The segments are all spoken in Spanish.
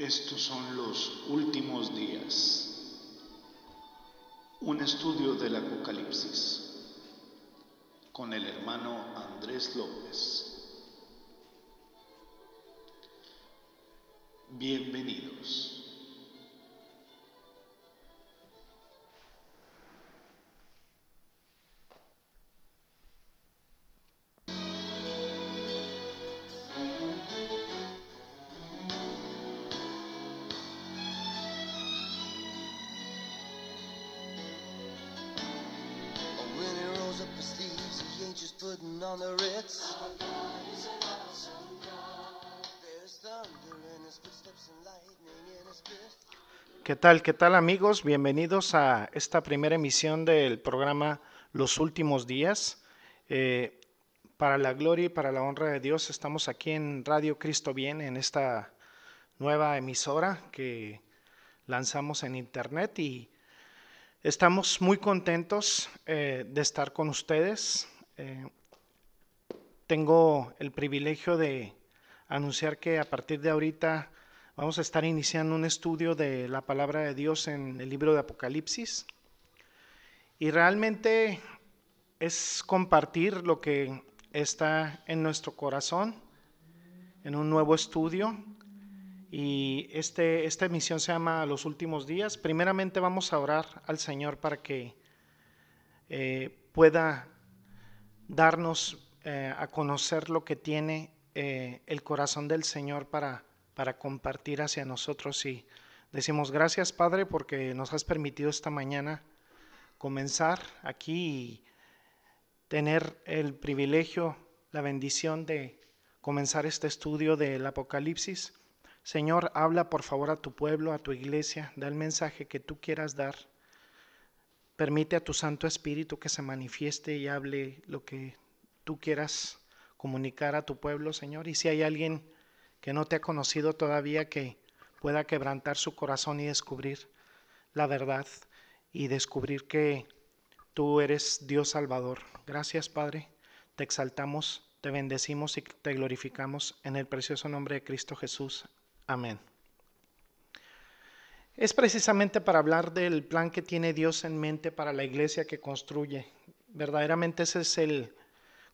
Estos son los últimos días. Un estudio del Apocalipsis con el hermano Andrés López. Bienvenidos. Fist. ¿Qué tal? ¿Qué tal amigos? Bienvenidos a esta primera emisión del programa Los Últimos Días. Eh, para la gloria y para la honra de Dios estamos aquí en Radio Cristo Bien, en esta nueva emisora que lanzamos en internet y estamos muy contentos eh, de estar con ustedes. Eh, tengo el privilegio de anunciar que a partir de ahorita Vamos a estar iniciando un estudio de la palabra de Dios en el libro de Apocalipsis. Y realmente es compartir lo que está en nuestro corazón en un nuevo estudio. Y este, esta emisión se llama Los Últimos Días. Primeramente vamos a orar al Señor para que eh, pueda darnos eh, a conocer lo que tiene eh, el corazón del Señor para para compartir hacia nosotros y decimos gracias Padre porque nos has permitido esta mañana comenzar aquí y tener el privilegio, la bendición de comenzar este estudio del Apocalipsis. Señor, habla por favor a tu pueblo, a tu iglesia, da el mensaje que tú quieras dar. Permite a tu Santo Espíritu que se manifieste y hable lo que tú quieras comunicar a tu pueblo, Señor. Y si hay alguien que no te ha conocido todavía, que pueda quebrantar su corazón y descubrir la verdad y descubrir que tú eres Dios Salvador. Gracias, Padre. Te exaltamos, te bendecimos y te glorificamos en el precioso nombre de Cristo Jesús. Amén. Es precisamente para hablar del plan que tiene Dios en mente para la iglesia que construye. Verdaderamente ese es el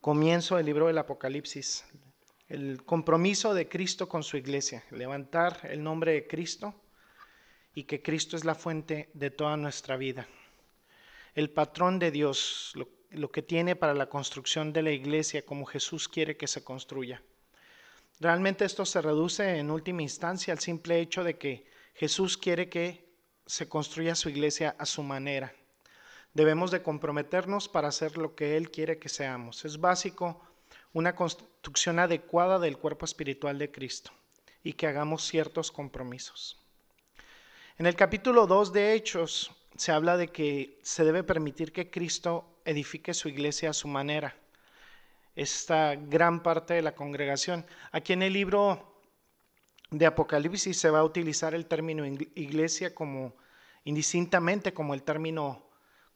comienzo del libro del Apocalipsis, el compromiso de Cristo con su iglesia, levantar el nombre de Cristo y que Cristo es la fuente de toda nuestra vida. El patrón de Dios, lo, lo, que tiene para la construcción de la iglesia como Jesús quiere que se construya. Realmente esto se reduce en última instancia al simple hecho de que Jesús quiere que se construya su iglesia a su manera. Debemos de comprometernos para hacer lo que Él quiere que seamos. Es básico una construcción adecuada del cuerpo espiritual de Cristo y que hagamos ciertos compromisos. En el capítulo 2 de Hechos se habla de que se debe permitir que Cristo edifique su iglesia a su manera. Esta gran parte de la congregación. Aquí en el libro de Apocalipsis se va a utilizar el término iglesia como indistintamente como el término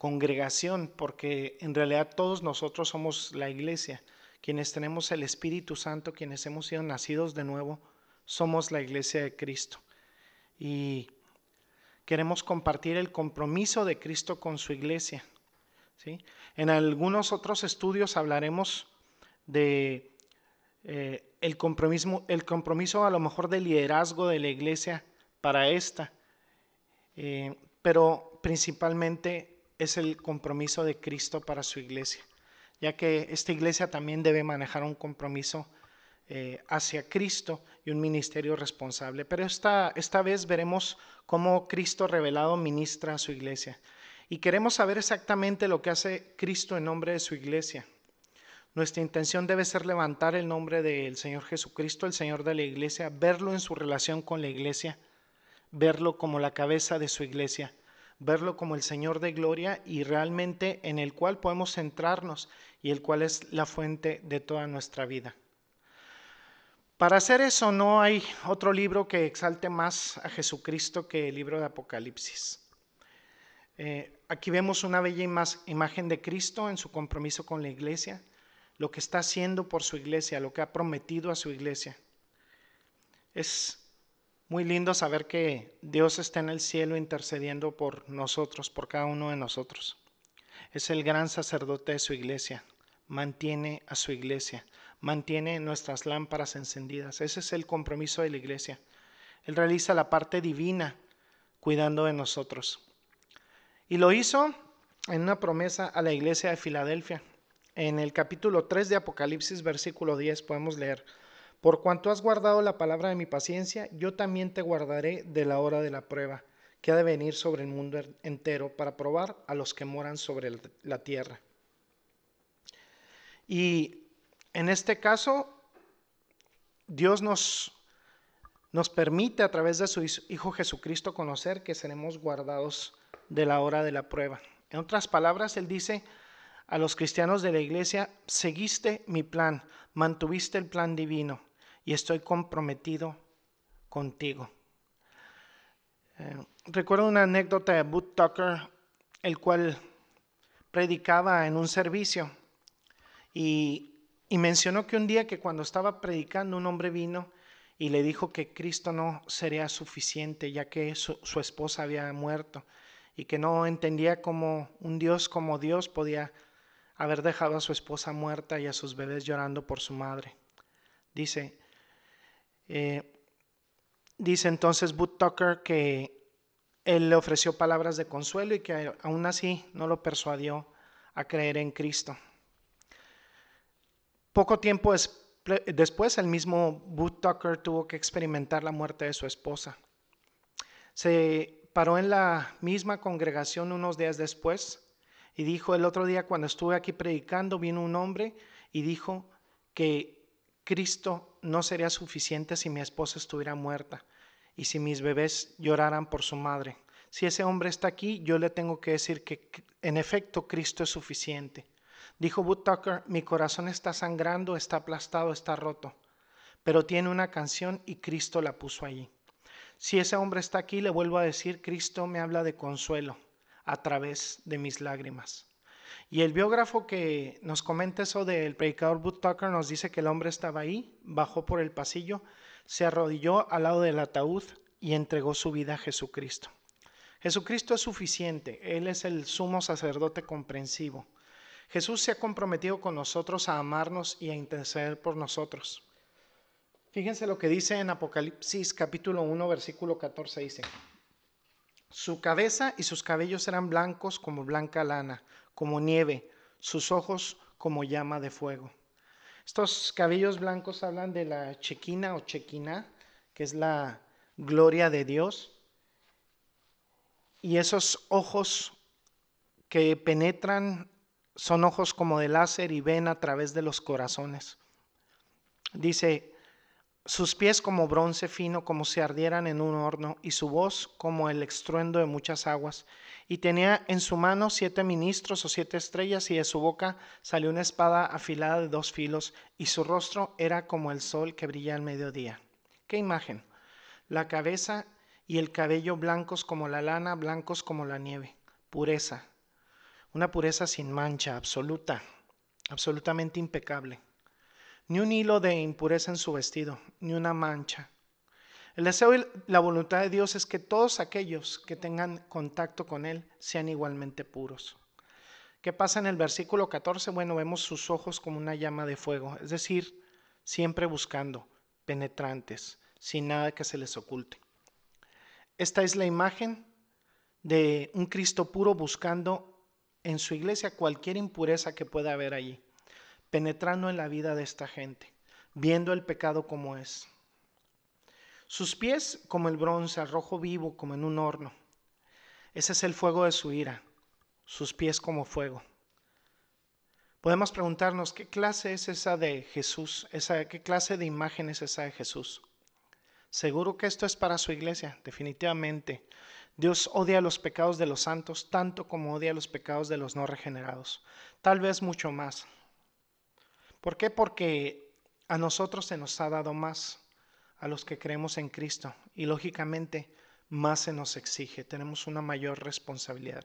congregación, porque en realidad todos nosotros somos la iglesia quienes tenemos el Espíritu Santo, quienes hemos sido nacidos de nuevo, somos la iglesia de Cristo. Y queremos compartir el compromiso de Cristo con su iglesia. ¿sí? En algunos otros estudios hablaremos de eh, el, compromiso, el compromiso a lo mejor de liderazgo de la iglesia para esta, eh, pero principalmente es el compromiso de Cristo para su iglesia ya que esta iglesia también debe manejar un compromiso eh, hacia Cristo y un ministerio responsable. Pero esta, esta vez veremos cómo Cristo revelado ministra a su iglesia. Y queremos saber exactamente lo que hace Cristo en nombre de su iglesia. Nuestra intención debe ser levantar el nombre del Señor Jesucristo, el Señor de la iglesia, verlo en su relación con la iglesia, verlo como la cabeza de su iglesia verlo como el Señor de gloria y realmente en el cual podemos centrarnos y el cual es la fuente de toda nuestra vida. Para hacer eso no hay otro libro que exalte más a Jesucristo que el libro de Apocalipsis. Eh, aquí vemos una bella imagen de Cristo en su compromiso con la iglesia, lo que está haciendo por su iglesia, lo que ha prometido a su iglesia. Es muy lindo saber que Dios está en el cielo intercediendo por nosotros, por cada uno de nosotros. Es el gran sacerdote de su iglesia, mantiene a su iglesia, mantiene nuestras lámparas encendidas. Ese es el compromiso de la iglesia. Él realiza la parte divina cuidando de nosotros. Y lo hizo en una promesa a la iglesia de Filadelfia. En el capítulo 3 de Apocalipsis, versículo 10, podemos leer, Por cuanto has guardado la palabra de mi paciencia, yo también te guardaré de la hora de la prueba, que ha de venir sobre el mundo entero para probar a los que moran sobre la tierra. Y en este caso, Dios nos, nos permite a través de su Hijo Jesucristo conocer que seremos guardados de la hora de la prueba. En otras palabras, Él dice a los cristianos de la iglesia, seguiste mi plan, mantuviste el plan divino y estoy comprometido contigo. Eh, recuerdo una anécdota de Boot Tucker, el cual predicaba en un servicio y, y mencionó que un día que cuando estaba predicando un hombre vino y le dijo que Cristo no sería suficiente ya que su, su esposa había muerto y que no entendía cómo un Dios como Dios podía haber dejado a su esposa muerta y a sus bebés llorando por su madre. Dice, eh, dice entonces Boot Tucker que él le ofreció palabras de consuelo y que aún así no lo persuadió a creer en Cristo. Poco tiempo después, el mismo Boot Tucker tuvo que experimentar la muerte de su esposa. Se paró en la misma congregación unos días después y dijo, el otro día cuando estuve aquí predicando, vino un hombre y dijo que Cristo no sería suficiente si mi esposa estuviera muerta y si mis bebés lloraran por su madre. Si ese hombre está aquí, yo le tengo que decir que en efecto Cristo es suficiente. Dijo Boot Tucker, mi corazón está sangrando, está aplastado, está roto, pero tiene una canción y Cristo la puso allí. Si ese hombre está aquí, le vuelvo a decir, Cristo me habla de consuelo a través de mis lágrimas. Y el biógrafo que nos comenta eso del predicador Boot Tucker nos dice que el hombre estaba ahí, bajó por el pasillo, se arrodilló al lado del ataúd y entregó su vida a Jesucristo. Jesucristo es suficiente, Él es el sumo sacerdote comprensivo. Jesús se ha comprometido con nosotros a amarnos y a interceder por nosotros. Fíjense lo que dice en Apocalipsis capítulo 1 versículo 14 dice, su cabeza y sus cabellos eran blancos como blanca lana, como nieve, sus ojos como llama de fuego. Estos cabellos blancos hablan de la chequina o chequina, que es la gloria de Dios. Y esos ojos que penetran son ojos como de láser y ven a través de los corazones. Dice, sus pies como bronce fino, como si ardieran en un horno, y su voz como el estruendo de muchas aguas. Y tenía en su mano siete ministros o siete estrellas, y de su boca salió una espada afilada de dos filos, y su rostro era como el sol que brilla al mediodía. ¿Qué imagen? La cabeza y el cabello blancos como la lana, blancos como la nieve. Pureza, una pureza sin mancha, absoluta, absolutamente impecable. Ni un hilo de impureza en su vestido, ni una mancha. El deseo y la voluntad de Dios es que todos aquellos que tengan contacto con Él sean igualmente puros. ¿Qué pasa en el versículo 14? Bueno, vemos sus ojos como una llama de fuego, es decir, siempre buscando, penetrantes, sin nada que se les oculte. Esta es la imagen de un Cristo puro buscando en su iglesia cualquier impureza que pueda haber allí, penetrando en la vida de esta gente, viendo el pecado como es. Sus pies como el bronce, rojo vivo como en un horno. Ese es el fuego de su ira, sus pies como fuego. Podemos preguntarnos qué clase es esa de Jesús, esa, qué clase de imagen es esa de Jesús. Seguro que esto es para su iglesia, definitivamente. Dios odia los pecados de los santos tanto como odia los pecados de los no regenerados, tal vez mucho más. ¿Por qué? Porque a nosotros se nos ha dado más, a los que creemos en Cristo, y lógicamente más se nos exige, tenemos una mayor responsabilidad,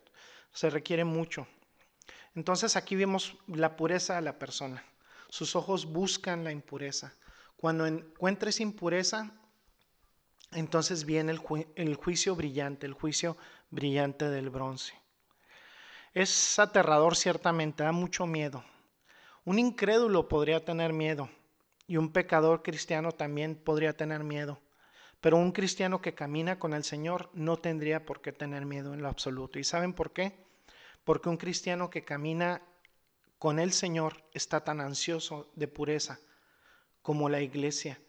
se requiere mucho. Entonces aquí vemos la pureza de la persona, sus ojos buscan la impureza. Cuando encuentres impureza, entonces viene el, el juicio brillante, el juicio brillante del bronce. Es aterrador ciertamente, da mucho miedo. Un incrédulo podría tener miedo y un pecador cristiano también podría tener miedo. Pero un cristiano que camina con el Señor no tendría por qué tener miedo en lo absoluto. ¿Y saben por qué? Porque un cristiano que camina con el Señor está tan ansioso de pureza como la iglesia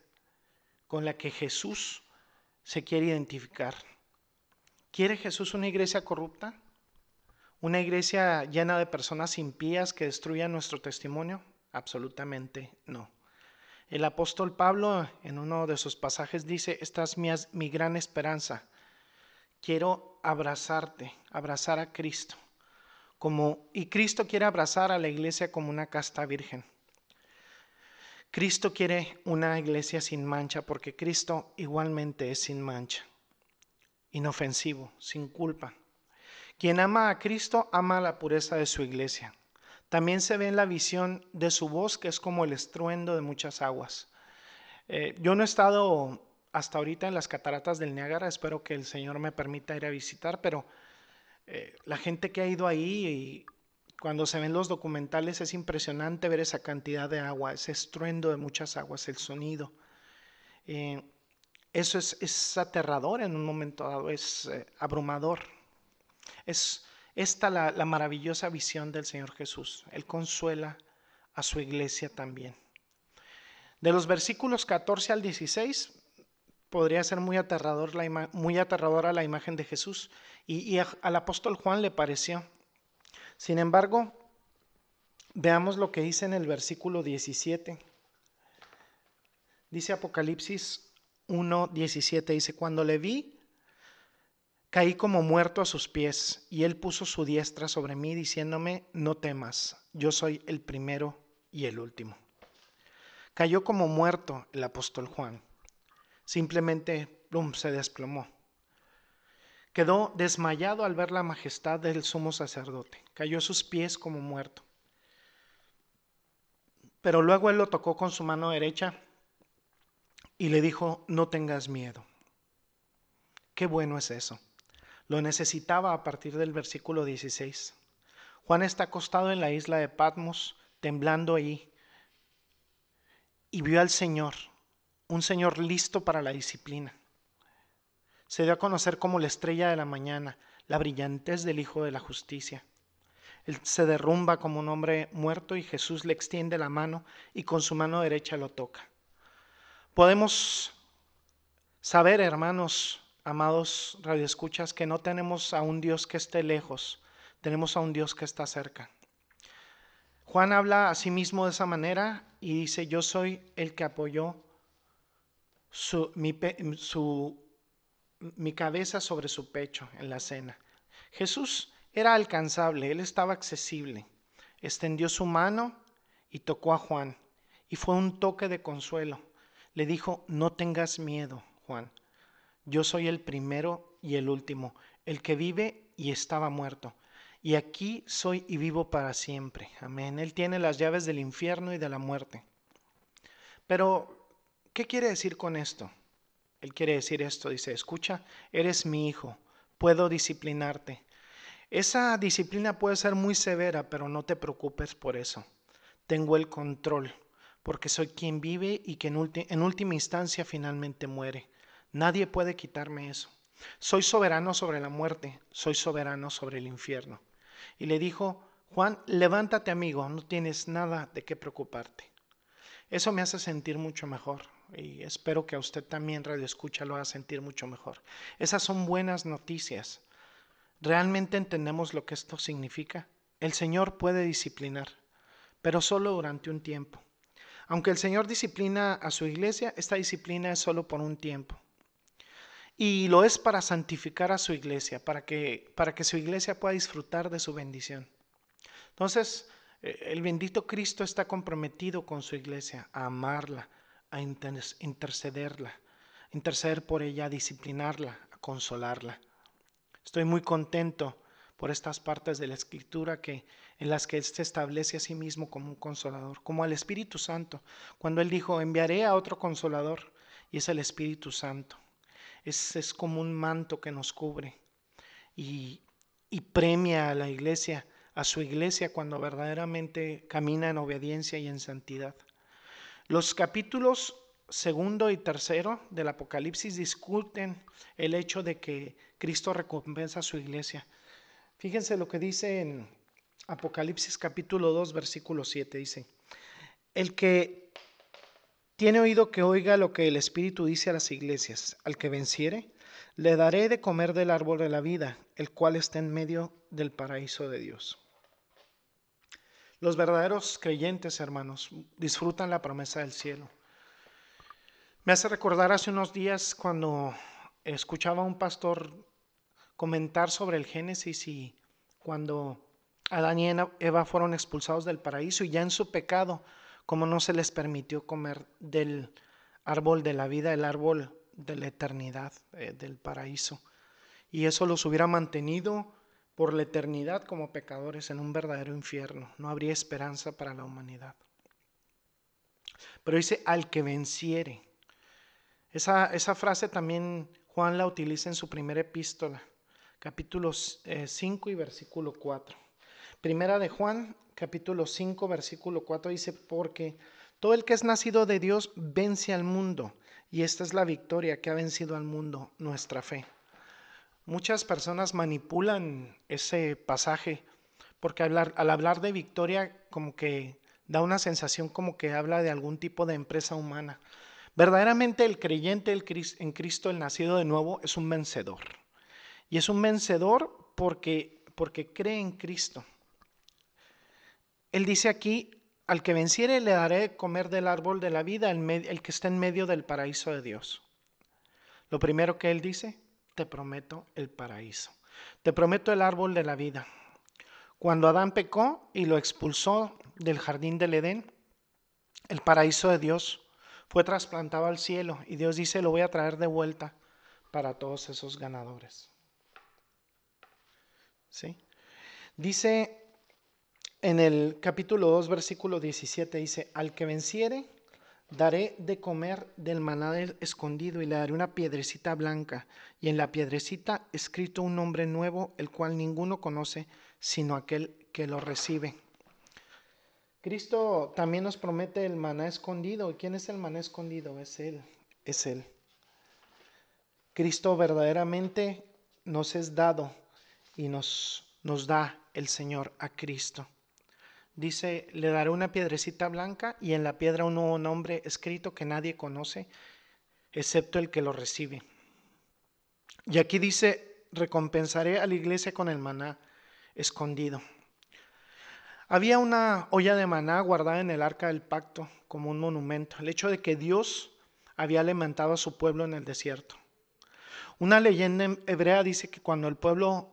con la que Jesús se quiere identificar. ¿Quiere Jesús una iglesia corrupta? ¿Una iglesia llena de personas impías que destruyan nuestro testimonio? Absolutamente no. El apóstol Pablo en uno de sus pasajes dice, esta es mi, mi gran esperanza. Quiero abrazarte, abrazar a Cristo. Como, y Cristo quiere abrazar a la iglesia como una casta virgen. Cristo quiere una iglesia sin mancha porque Cristo igualmente es sin mancha, inofensivo, sin culpa. Quien ama a Cristo ama la pureza de su iglesia. También se ve en la visión de su voz que es como el estruendo de muchas aguas. Eh, yo no he estado hasta ahorita en las cataratas del Niágara, espero que el Señor me permita ir a visitar, pero eh, la gente que ha ido ahí y cuando se ven los documentales es impresionante ver esa cantidad de agua, ese estruendo de muchas aguas, el sonido. Eh, eso es, es, aterrador en un momento dado, es abrumador. Es esta la, la maravillosa visión del Señor Jesús. Él consuela a su iglesia también. De los versículos 14 al 16 podría ser muy, aterrador la muy aterradora la imagen de Jesús y, al apóstol Juan le pareció. Sin embargo, veamos lo que dice en el versículo 17. Dice Apocalipsis 1, 17, dice, cuando le vi, caí como muerto a sus pies, y él puso su diestra sobre mí, diciéndome, no temas, yo soy el primero y el último. Cayó como muerto el apóstol Juan. Simplemente, plum, se desplomó. Quedó desmayado al ver la majestad del sumo sacerdote. Cayó a sus pies como muerto. Pero luego él lo tocó con su mano derecha y le dijo, no tengas miedo. Qué bueno es eso. Lo necesitaba a partir del versículo 16. Juan está acostado en la isla de Patmos, temblando ahí, y vio al Señor, un Señor listo para la disciplina. Se dio a conocer como la estrella de la mañana, la brillantez del Hijo de la Justicia. Él se derrumba como un hombre muerto y Jesús le extiende la mano y con su mano derecha lo toca. Podemos saber, hermanos, amados radioescuchas, que no tenemos a un Dios que esté lejos, tenemos a un Dios que está cerca. Juan habla a sí mismo de esa manera y dice, yo soy el que apoyó su, su, mi cabeza sobre su pecho en la cena. Jesús era alcanzable, él estaba accesible. Extendió su mano y tocó a Juan. Y fue un toque de consuelo. Le dijo, no tengas miedo, Juan. Yo soy el primero y el último, el que vive y estaba muerto. Y aquí soy y vivo para siempre. Amén. Él tiene las llaves del infierno y de la muerte. Pero, ¿qué quiere decir con esto? Él quiere decir esto, dice, escucha, eres mi hijo, puedo disciplinarte. Esa disciplina puede ser muy severa, pero no te preocupes por eso. Tengo el control, porque soy quien vive y que en, en última instancia finalmente muere. Nadie puede quitarme eso. Soy soberano sobre la muerte, soy soberano sobre el infierno. Y le dijo, Juan, levántate amigo, no tienes nada de qué preocuparte. Eso me hace sentir mucho mejor y espero que a usted también radio escucha lo haga sentir mucho mejor. Esas son buenas noticias. ¿Realmente entendemos lo que esto significa? El Señor puede disciplinar, pero solo durante un tiempo. Aunque el Señor disciplina a su iglesia, esta disciplina es solo por un tiempo. Y lo es para santificar a su iglesia, para que, para que su iglesia pueda disfrutar de su bendición. Entonces, el bendito Cristo está comprometido con su iglesia, a amarla, a intercederla, interceder por ella, a disciplinarla, a consolarla. Estoy muy contento por estas partes de la escritura que en las que él se establece a sí mismo como un consolador, como al Espíritu Santo, cuando él dijo, enviaré a otro consolador, y es el Espíritu Santo. Es, es como un manto que nos cubre y, y premia a la iglesia, a su iglesia cuando verdaderamente camina en obediencia y en santidad. Los capítulos segundo y tercero del Apocalipsis discuten el hecho de que Cristo recompensa a su iglesia. Fíjense lo que dice en Apocalipsis capítulo 2, versículo 7. Dice, el que tiene oído que oiga lo que el Espíritu dice a las iglesias, al que venciere, le daré de comer del árbol de la vida, el cual está en medio del paraíso de Dios. Los verdaderos creyentes, hermanos, disfrutan la promesa del cielo. Me hace recordar hace unos días cuando escuchaba a un pastor comentar sobre el Génesis y cuando Adán y Eva fueron expulsados del paraíso y ya en su pecado, como no se les permitió comer del árbol de la vida, el árbol de la eternidad, eh, del paraíso. Y eso los hubiera mantenido por la eternidad como pecadores en un verdadero infierno. No habría esperanza para la humanidad. Pero dice, al que venciere. Esa, esa frase también Juan la utiliza en su primera epístola, capítulo 5 eh, y versículo 4. Primera de Juan, capítulo 5, versículo 4 dice, porque todo el que es nacido de Dios vence al mundo, y esta es la victoria que ha vencido al mundo, nuestra fe. Muchas personas manipulan ese pasaje porque al hablar de victoria como que da una sensación como que habla de algún tipo de empresa humana. Verdaderamente el creyente en Cristo, el nacido de nuevo, es un vencedor. Y es un vencedor porque, porque cree en Cristo. Él dice aquí, al que venciere le daré comer del árbol de la vida, el, que está en medio del paraíso de Dios. Lo primero que él dice, te prometo el paraíso. Te prometo el árbol de la vida. Cuando Adán pecó y lo expulsó del jardín del Edén, el paraíso de Dios, fue trasplantado al cielo y Dios dice, lo voy a traer de vuelta para todos esos ganadores. ¿Sí? Dice en el capítulo 2, versículo 17, dice, al que venciere, daré de comer del maná escondido y le daré una piedrecita blanca y en la piedrecita escrito un nombre nuevo, el cual ninguno conoce sino aquel que lo recibe. Cristo también nos promete el maná escondido. ¿Y quién es el maná escondido? Es Él, es Él. Cristo verdaderamente nos es dado y nos, nos da el Señor a Cristo. Dice, le daré una piedrecita blanca y en la piedra un nuevo nombre escrito que nadie conoce, excepto el que lo recibe. Y aquí dice, recompensaré a la iglesia con el maná escondido. Había una olla de maná guardada en el arca del pacto como un monumento, el hecho de que Dios había alimentado a su pueblo en el desierto. Una leyenda hebrea dice que cuando el pueblo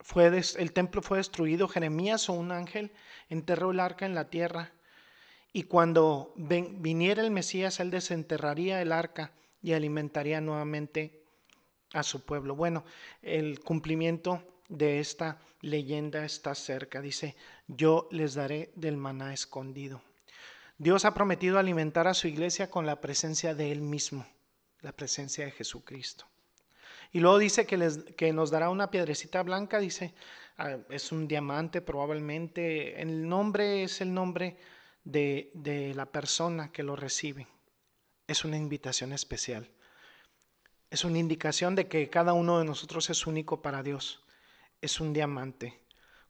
fue el templo fue destruido, Jeremías o un ángel enterró el arca en la tierra y cuando viniera el Mesías él desenterraría el arca y alimentaría nuevamente a su pueblo. Bueno, el cumplimiento de esta leyenda está cerca. Dice, yo les daré del maná escondido. Dios ha prometido alimentar a su iglesia con la presencia de Él mismo, la presencia de Jesucristo. Y luego dice que, les, que nos dará una piedrecita blanca, dice, es un diamante probablemente, el nombre es el nombre de, de la persona que lo recibe. Es una invitación especial. Es una indicación de que cada uno de nosotros es único para Dios es un diamante.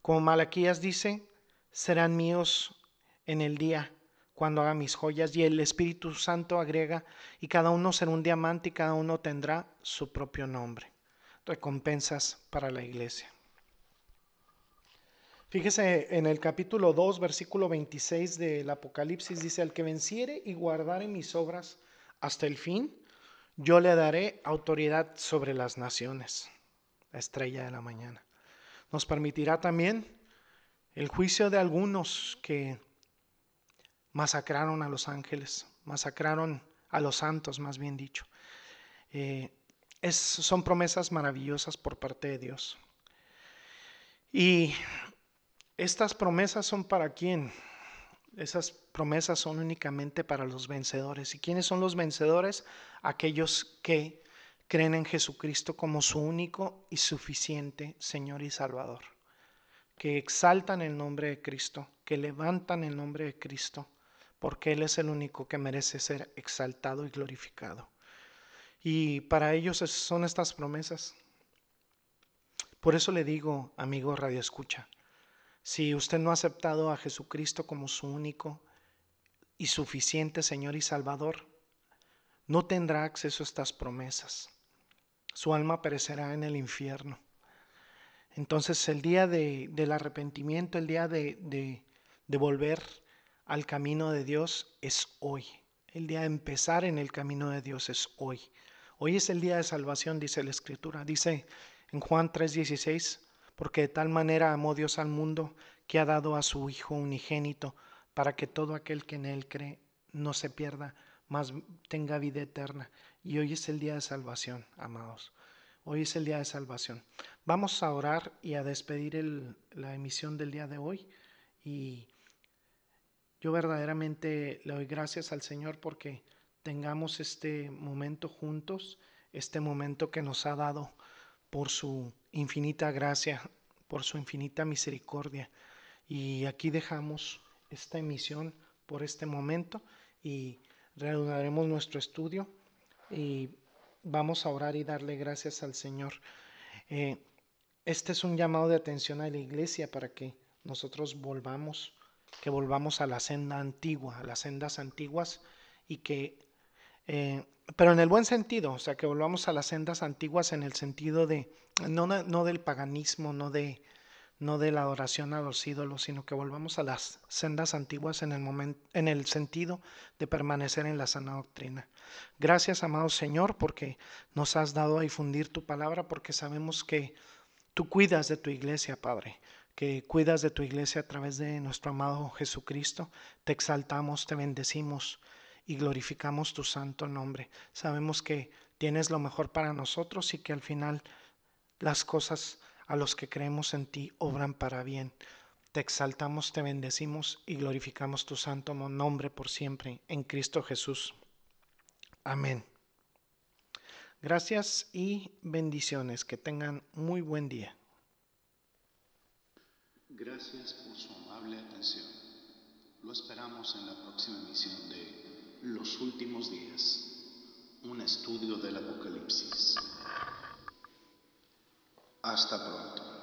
Como Malaquías dice, serán míos en el día cuando haga mis joyas. Y el Espíritu Santo agrega, y cada uno será un diamante y cada uno tendrá su propio nombre. Recompensas para la iglesia. Fíjese en el capítulo 2, versículo 26 del Apocalipsis, dice, el que venciere y guardare mis obras hasta el fin, yo le daré autoridad sobre las naciones, la estrella de la mañana. Nos permitirá también el juicio de algunos que masacraron a los ángeles, masacraron a los santos, más bien dicho. Eh, son promesas maravillosas por parte de Dios. Y estas promesas son para quién? Esas promesas son únicamente para los vencedores. ¿Y quiénes son los vencedores? Aquellos que creen en Jesucristo como su único y suficiente Señor y Salvador, que exaltan el nombre de Cristo, que levantan el nombre de Cristo, porque Él es el único que merece ser exaltado y glorificado. Y para ellos son estas promesas. Por eso le digo, amigo Radio Escucha, si usted no ha aceptado a Jesucristo como su único y suficiente Señor y Salvador, no tendrá acceso a estas promesas. Su alma perecerá en el infierno. Entonces el día del arrepentimiento, el día de, de volver al camino de Dios es hoy. El día de empezar en el camino de Dios es hoy. Hoy es el día de salvación, dice la Escritura. Dice en Juan 3:16, porque de tal manera amó Dios al mundo que ha dado a su Hijo unigénito, para que todo aquel que en Él cree no se pierda, mas tenga vida eterna. Y hoy es el día de salvación, amados. Hoy es el día de salvación. Vamos a orar y a despedir la emisión del día de hoy. Y yo verdaderamente le doy gracias al Señor porque tengamos este momento juntos, este momento que nos ha dado por su infinita gracia, por su infinita misericordia. Y aquí dejamos esta emisión por este momento y reanudaremos nuestro estudio y vamos a orar y darle gracias al Señor. Eh, este es un llamado de atención a la iglesia para que nosotros volvamos, que volvamos a la senda antigua, a las sendas antiguas y que eh, pero en el buen sentido, o sea, que volvamos a las sendas antiguas en el sentido de, no, del paganismo, no de, no de la adoración a los ídolos, sino que volvamos a las sendas antiguas en el, momento, en el sentido de permanecer en la sana doctrina. Gracias, amado Señor, porque nos has dado a difundir tu palabra, porque sabemos que tú cuidas de tu iglesia, Padre que cuidas de tu iglesia a través de nuestro amado Jesucristo. Te exaltamos, te bendecimos y glorificamos tu santo nombre. Sabemos que tienes lo mejor para nosotros y que al final las cosas a los que creemos en ti obran para bien. Te exaltamos, te bendecimos y glorificamos tu santo nombre por siempre en Cristo Jesús. Amén. Gracias y bendiciones. Que tengan muy buen día. Gracias por su amable atención. Lo esperamos en la próxima emisión de los últimos días, un estudio del Apocalipsis. Hasta pronto.